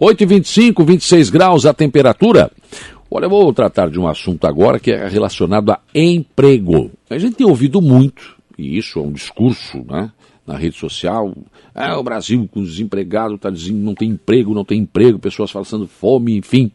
8h25, 26 graus a temperatura. Olha, eu vou tratar de um assunto agora que é relacionado a emprego. A gente tem ouvido muito, e isso é um discurso, né? Na rede social, ah, o Brasil com desempregados está dizendo não tem emprego, não tem emprego, pessoas falando fome, enfim.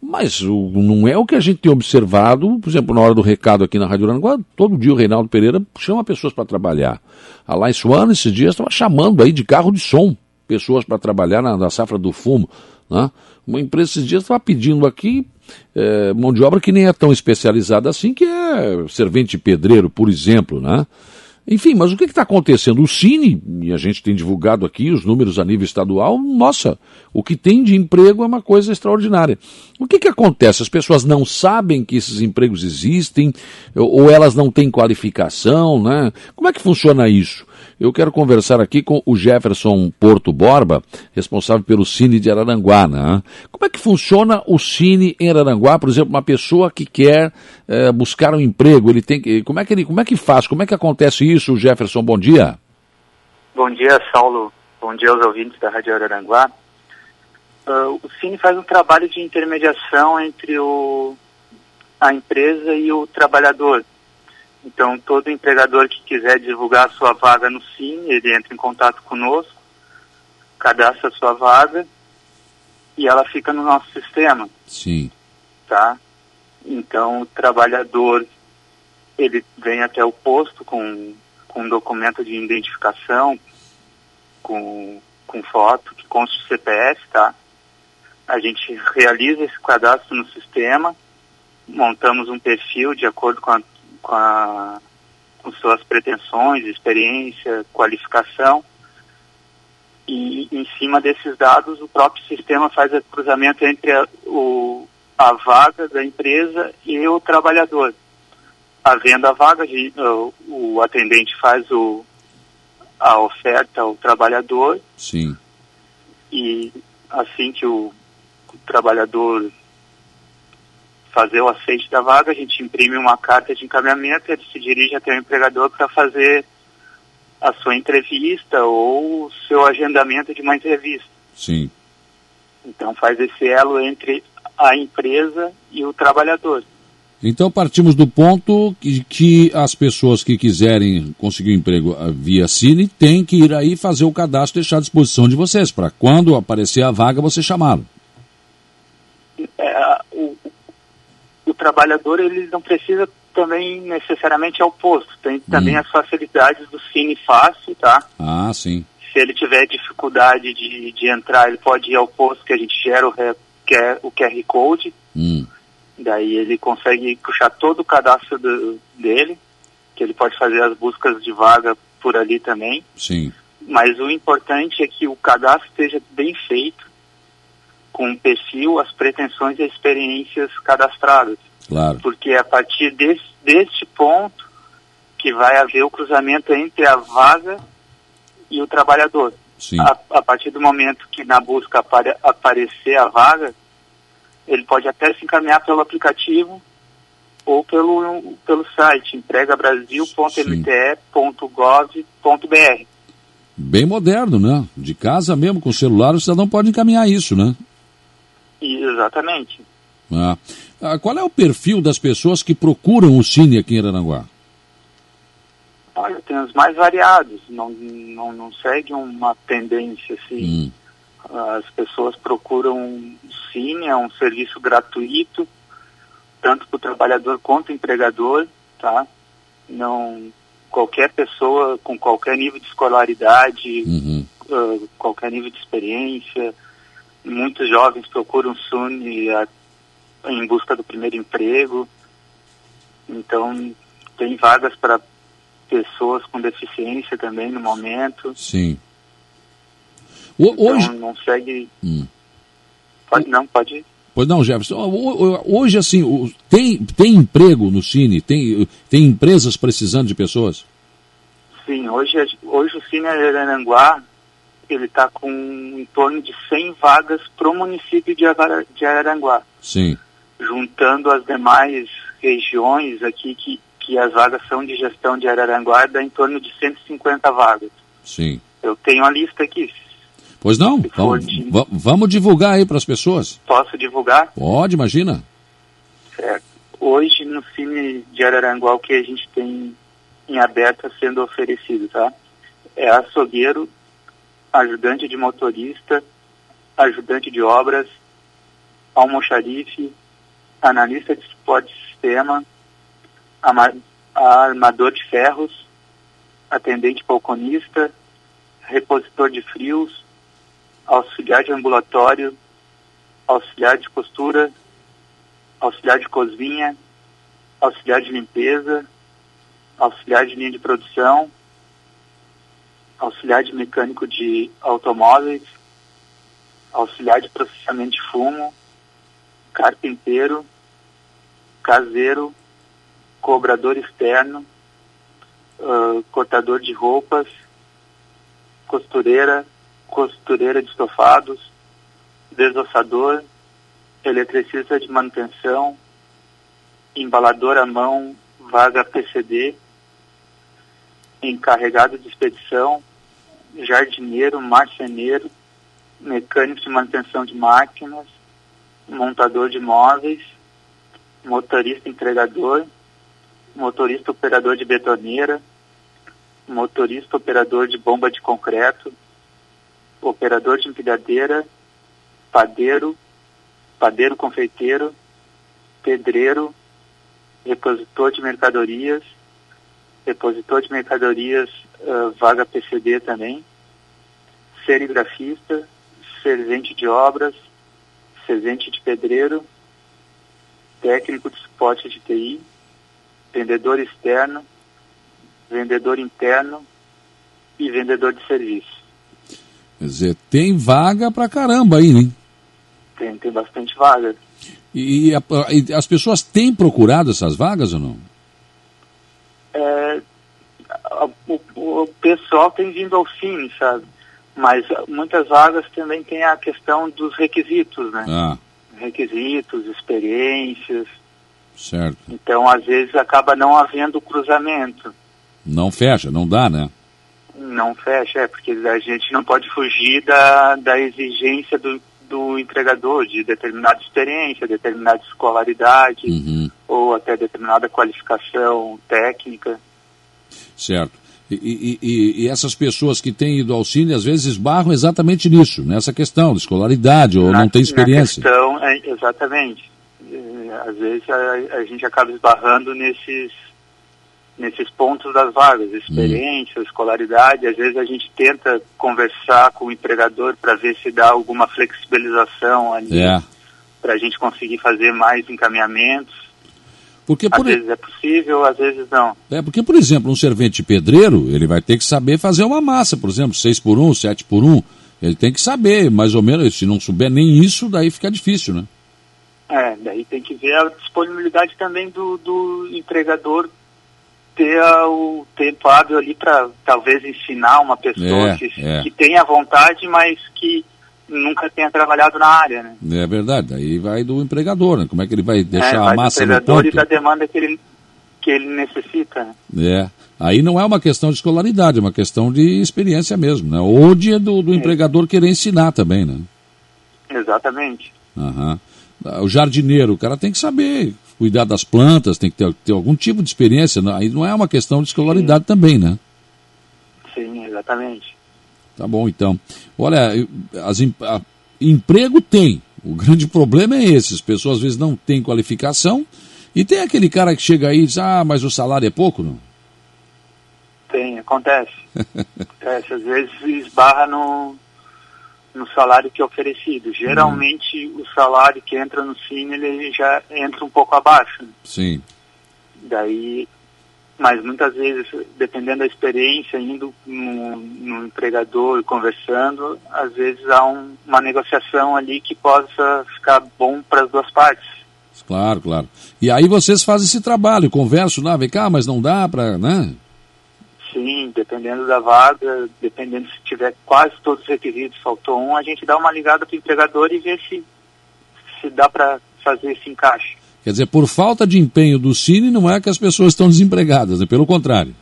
Mas o, não é o que a gente tem observado, por exemplo, na hora do recado aqui na Rádio Aranguá, todo dia o Reinaldo Pereira chama pessoas para trabalhar. A Lai Suana, esses dias, estava chamando aí de carro de som pessoas para trabalhar na, na, safra do fumo. Né? Uma empresa esses dias estava pedindo aqui é, mão de obra que nem é tão especializada assim, que é servente pedreiro, por exemplo, né? Enfim, mas o que está acontecendo? O Cine, e a gente tem divulgado aqui os números a nível estadual, nossa, o que tem de emprego é uma coisa extraordinária. O que, que acontece? As pessoas não sabem que esses empregos existem, ou elas não têm qualificação, né? Como é que funciona isso? Eu quero conversar aqui com o Jefferson Porto Borba, responsável pelo Cine de Araranguá. Né? Como é que funciona o Cine em Araranguá? Por exemplo, uma pessoa que quer é, buscar um emprego, ele tem que, como é que ele, como é que faz? Como é que acontece isso, Jefferson? Bom dia. Bom dia, Saulo. Bom dia aos ouvintes da Rádio Araranguá. Uh, o Cine faz um trabalho de intermediação entre o, a empresa e o trabalhador. Então, todo empregador que quiser divulgar a sua vaga no Cine, ele entra em contato conosco, cadastra a sua vaga e ela fica no nosso sistema. Sim. Tá? Então, o trabalhador, ele vem até o posto com, com um documento de identificação, com, com foto, que consta o CPF, tá? A gente realiza esse cadastro no sistema, montamos um perfil de acordo com a com, a, com suas pretensões, experiência, qualificação. E em cima desses dados, o próprio sistema faz o cruzamento entre a, o, a vaga da empresa e o trabalhador. Havendo a vaga, o, o atendente faz o, a oferta ao trabalhador. Sim. E assim que o, o trabalhador fazer o aceite da vaga, a gente imprime uma carta de encaminhamento, ele se dirige até o empregador para fazer a sua entrevista ou o seu agendamento de uma entrevista. Sim. Então faz esse elo entre a empresa e o trabalhador. Então partimos do ponto que, que as pessoas que quiserem conseguir um emprego via Cine têm que ir aí fazer o cadastro e deixar à disposição de vocês, para quando aparecer a vaga você chamá-lo. É, o, o trabalhador ele não precisa também necessariamente ao posto. Tem também hum. as facilidades do Cine Fácil, tá? Ah, sim. Se ele tiver dificuldade de, de entrar, ele pode ir ao posto que a gente gera o, é o QR Code. Hum. Daí ele consegue puxar todo o cadastro do, dele, que ele pode fazer as buscas de vaga por ali também. Sim. Mas o importante é que o cadastro esteja bem feito, com o perfil, as pretensões e as experiências cadastradas. Claro. Porque é a partir desse, deste ponto que vai haver o cruzamento entre a vaga e o trabalhador. Sim. A, a partir do momento que na busca apare, aparecer a vaga, ele pode até se encaminhar pelo aplicativo ou pelo, pelo site empregabrasil.mte.gov.br. Bem moderno, né? De casa mesmo, com o celular, o cidadão pode encaminhar isso, né? Exatamente. Ah. ah. qual é o perfil das pessoas que procuram o Cine aqui em Aranaguá? Olha, tem os mais variados, não, não, não segue uma tendência assim. Hum. As pessoas procuram o Cine, é um serviço gratuito, tanto para o trabalhador quanto o empregador, tá? Não, qualquer pessoa com qualquer nível de escolaridade, uhum. uh, qualquer nível de experiência, Muitos jovens procuram o SUNY a, em busca do primeiro emprego. Então, tem vagas para pessoas com deficiência também no momento. Sim. O, então, hoje não segue. Hum. Pode, não, pode ir. Pois não, Jefferson. Hoje, assim, tem, tem emprego no Cine? Tem, tem empresas precisando de pessoas? Sim, hoje, hoje o Cine Aranguá ele está com em torno de 100 vagas para o município de, de Araranguá. Sim. Juntando as demais regiões aqui que, que as vagas são de gestão de Araranguá, dá em torno de 150 vagas. Sim. Eu tenho a lista aqui. Pois não? Vamos, de... vamos divulgar aí para as pessoas. Posso divulgar? Pode, imagina. Certo. Hoje no Cine de Araranguá o que a gente tem em aberto sendo oferecido, tá? É açougueiro, ajudante de motorista, ajudante de obras, almoxarife, analista de suporte de sistema, armador de ferros, atendente balconista, repositor de frios, auxiliar de ambulatório, auxiliar de costura, auxiliar de cozinha, auxiliar de limpeza, auxiliar de linha de produção, auxiliar de mecânico de automóveis, auxiliar de processamento de fumo, carpinteiro, caseiro, cobrador externo, uh, cortador de roupas, costureira, costureira de estofados, desossador, eletricista de manutenção, embalador à mão, vaga PCD, encarregado de expedição, jardineiro, marceneiro, mecânico de manutenção de máquinas, montador de móveis, motorista entregador, motorista operador de betoneira, motorista operador de bomba de concreto, operador de empilhadeira, padeiro, padeiro confeiteiro, pedreiro, repositor de mercadorias, repositor de mercadorias, uh, vaga PCD também, serigrafista, servente de obras, servente de pedreiro, técnico de suporte de TI, vendedor externo, vendedor interno e vendedor de serviço. Quer dizer, tem vaga pra caramba aí, né? Tem, tem bastante vaga. E, e, a, e as pessoas têm procurado essas vagas ou não? É, o, o, pessoal tem vindo ao fim, sabe? Mas muitas vagas também tem a questão dos requisitos, né? Ah. Requisitos, experiências. Certo. Então, às vezes, acaba não havendo cruzamento. Não fecha, não dá, né? Não fecha, é, porque a gente não pode fugir da, da exigência do, do entregador de determinada experiência, determinada escolaridade uhum. ou até determinada qualificação técnica. Certo. E, e, e, essas pessoas que têm ido ao Cine às vezes esbarram exatamente nisso, nessa questão de escolaridade ou na, não tem experiência. Na questão, é, exatamente. É, às vezes a, a gente acaba esbarrando nesses nesses pontos das vagas, experiência, hum. escolaridade. Às vezes a gente tenta conversar com o empregador para ver se dá alguma flexibilização ali, é. para a gente conseguir fazer mais encaminhamentos. Porque, por... Às vezes é possível, às vezes não. É, porque, por exemplo, um servente pedreiro, ele vai ter que saber fazer uma massa, por exemplo, 6 por 1, 7 por 1. Ele tem que saber, mais ou menos, se não souber nem isso, daí fica difícil, né? É, daí tem que ver a disponibilidade também do, do empregador ter o tempo hábil ali para talvez ensinar uma pessoa é, que, é. que tenha vontade, mas que nunca tenha trabalhado na área, né? É verdade, aí vai do empregador, né? Como é que ele vai deixar é, vai a massa do no ponto? e da demanda que ele, que ele necessita, né? É, aí não é uma questão de escolaridade, é uma questão de experiência mesmo, né? Ou de do, do é. empregador querer ensinar também, né? Exatamente. Aham. O jardineiro, o cara tem que saber cuidar das plantas, tem que ter, ter algum tipo de experiência. Não, aí não é uma questão de escolaridade Sim. também, né? Sim, exatamente. Tá bom, então. Olha, as, a, emprego tem. O grande problema é esse. As pessoas às vezes não têm qualificação. E tem aquele cara que chega aí e diz, ah, mas o salário é pouco, não? Tem, acontece. acontece. Às vezes esbarra no, no salário que é oferecido. Geralmente hum. o salário que entra no Cine ele já entra um pouco abaixo. Sim. Daí, mas muitas vezes, dependendo da experiência, indo no, no empregador e conversando, às vezes há um, uma negociação ali que possa ficar bom para as duas partes. Claro, claro. E aí vocês fazem esse trabalho, conversam lá, vem cá, mas não dá para, né? Sim, dependendo da vaga, dependendo se tiver quase todos os requisitos, faltou um, a gente dá uma ligada para o empregador e vê se, se dá para fazer esse encaixe. Quer dizer, por falta de empenho do Cine, não é que as pessoas estão desempregadas, é pelo contrário.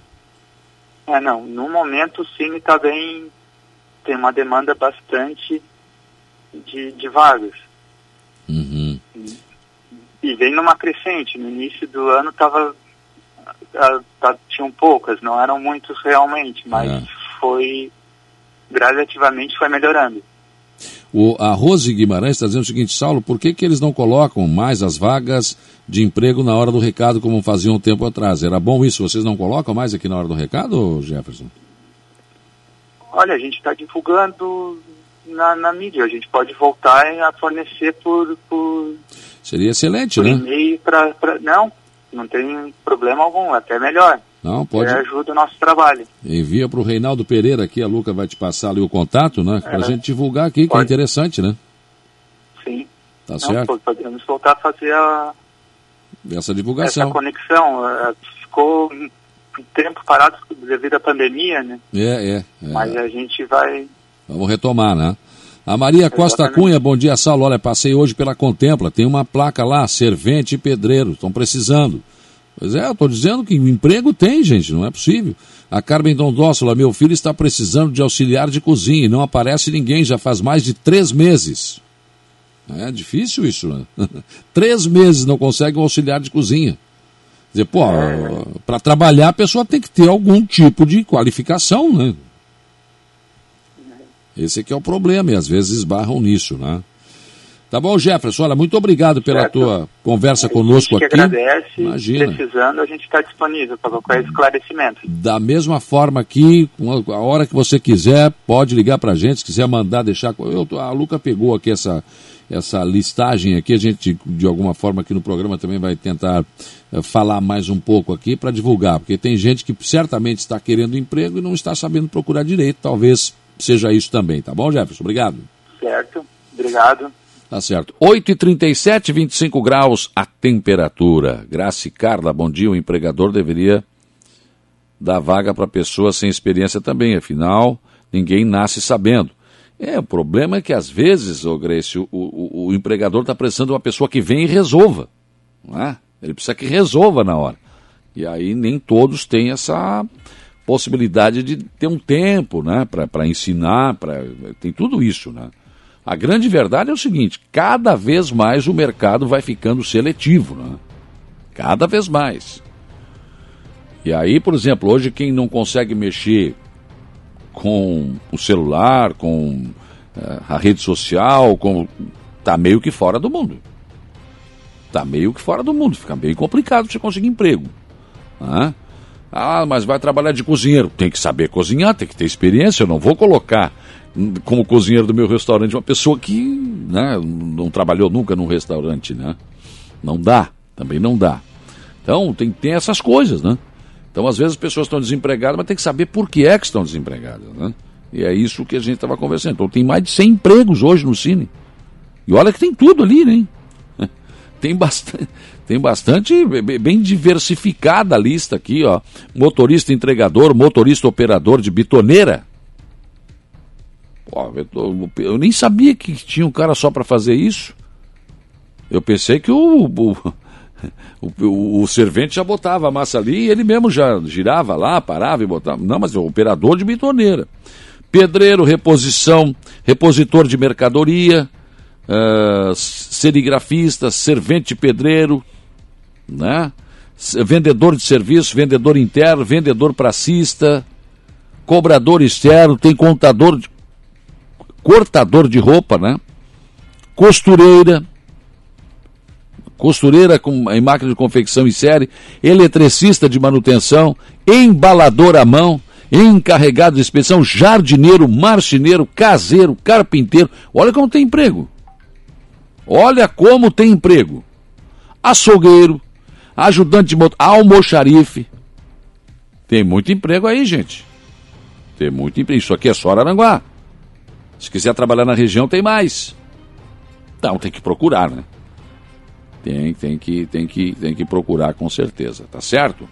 É, não. No momento o Cine está bem, tem uma demanda bastante de, de vagas. Uhum. E, e vem numa crescente. No início do ano tava, a, tinham poucas, não eram muitos realmente, mas é. foi gradativamente foi melhorando. O, a Rose Guimarães está dizendo o seguinte, Saulo, por que, que eles não colocam mais as vagas de emprego na hora do recado como faziam um tempo atrás? Era bom isso, vocês não colocam mais aqui na hora do recado, Jefferson? Olha, a gente está divulgando na, na, mídia, a gente pode voltar a fornecer por... por Seria excelente, por né? e-mail pra, não, não tem problema algum, até melhor. Não, pode. Ajuda o nosso trabalho. Envia para o Reinaldo Pereira aqui, a Luca vai te passar ali o contato, né? Para a é, gente divulgar aqui, pode. que é interessante, né? Sim. Tá Não, certo. Podemos voltar a fazer a... essa divulgação. Essa conexão. É, ficou um tempo parado devido à pandemia, né? É, é. é. Mas a gente vai. Vamos retomar, né? A Maria Costa Exatamente. Cunha, bom dia, Saulo. Olha, passei hoje pela Contempla, tem uma placa lá, servente e pedreiro, estão precisando. Pois é, eu estou dizendo que emprego tem, gente, não é possível. A Carmen Dondósola, meu filho está precisando de auxiliar de cozinha e não aparece ninguém, já faz mais de três meses. É difícil isso, né? três meses não consegue um auxiliar de cozinha. Quer dizer, pô, para trabalhar a pessoa tem que ter algum tipo de qualificação, né? Esse aqui é o problema e às vezes esbarram nisso, né? Tá bom, Jefferson, olha, muito obrigado pela certo. tua conversa conosco aqui. A gente agradece, Imagina. precisando, a gente está disponível para qualquer esclarecimento. Da mesma forma aqui, a hora que você quiser, pode ligar para a gente, se quiser mandar, deixar... Eu, a Luca pegou aqui essa, essa listagem aqui, a gente, de alguma forma, aqui no programa também vai tentar uh, falar mais um pouco aqui para divulgar, porque tem gente que certamente está querendo emprego e não está sabendo procurar direito, talvez seja isso também, tá bom, Jefferson? Obrigado. Certo, obrigado. Tá certo. 8h37, 25 graus a temperatura. Graça e Carla, bom dia. O empregador deveria dar vaga para pessoas sem experiência também, afinal, ninguém nasce sabendo. É, o problema é que às vezes, ô Grace, o, o, o empregador está precisando de uma pessoa que venha e resolva. Não é? Ele precisa que resolva na hora. E aí nem todos têm essa possibilidade de ter um tempo né, para ensinar, pra, tem tudo isso. Né? A grande verdade é o seguinte: cada vez mais o mercado vai ficando seletivo, né? Cada vez mais. E aí, por exemplo, hoje quem não consegue mexer com o celular, com uh, a rede social, com tá meio que fora do mundo. Tá meio que fora do mundo, fica bem complicado você conseguir emprego. Né? Ah, mas vai trabalhar de cozinheiro. Tem que saber cozinhar, tem que ter experiência. Eu não vou colocar como cozinheiro do meu restaurante, uma pessoa que né, não trabalhou nunca num restaurante, né? Não dá, também não dá. Então tem, tem essas coisas, né? Então às vezes as pessoas estão desempregadas, mas tem que saber por que é que estão desempregadas, né? E é isso que a gente estava conversando. Então tem mais de 100 empregos hoje no Cine. E olha que tem tudo ali, né? Tem bastante, tem bastante, bem diversificada a lista aqui, ó. Motorista entregador, motorista operador de bitoneira, Pô, eu, eu, nem sabia que tinha um cara só para fazer isso. Eu pensei que o, o, o, o, servente já botava a massa ali e ele mesmo já girava lá, parava e botava. Não, mas é o operador de bitoneira. Pedreiro, reposição, repositor de mercadoria, uh, serigrafista, servente pedreiro, né? vendedor de serviço, vendedor interno, vendedor pracista, cobrador externo, tem contador de cortador de roupa, né? Costureira, costureira com, em máquina de confecção em série, eletricista de manutenção, embalador à mão, encarregado de inspeção, jardineiro, marceneiro, caseiro, carpinteiro. Olha como tem emprego. Olha como tem emprego. Açougueiro, ajudante de motor, almoxarife. Tem muito emprego aí, gente. Tem muito emprego. Isso aqui é só Aranguá. Se quiser trabalhar na região, tem mais. Então, tem que procurar, né? Tem, tem, que, tem, que, tem que procurar com certeza, tá certo?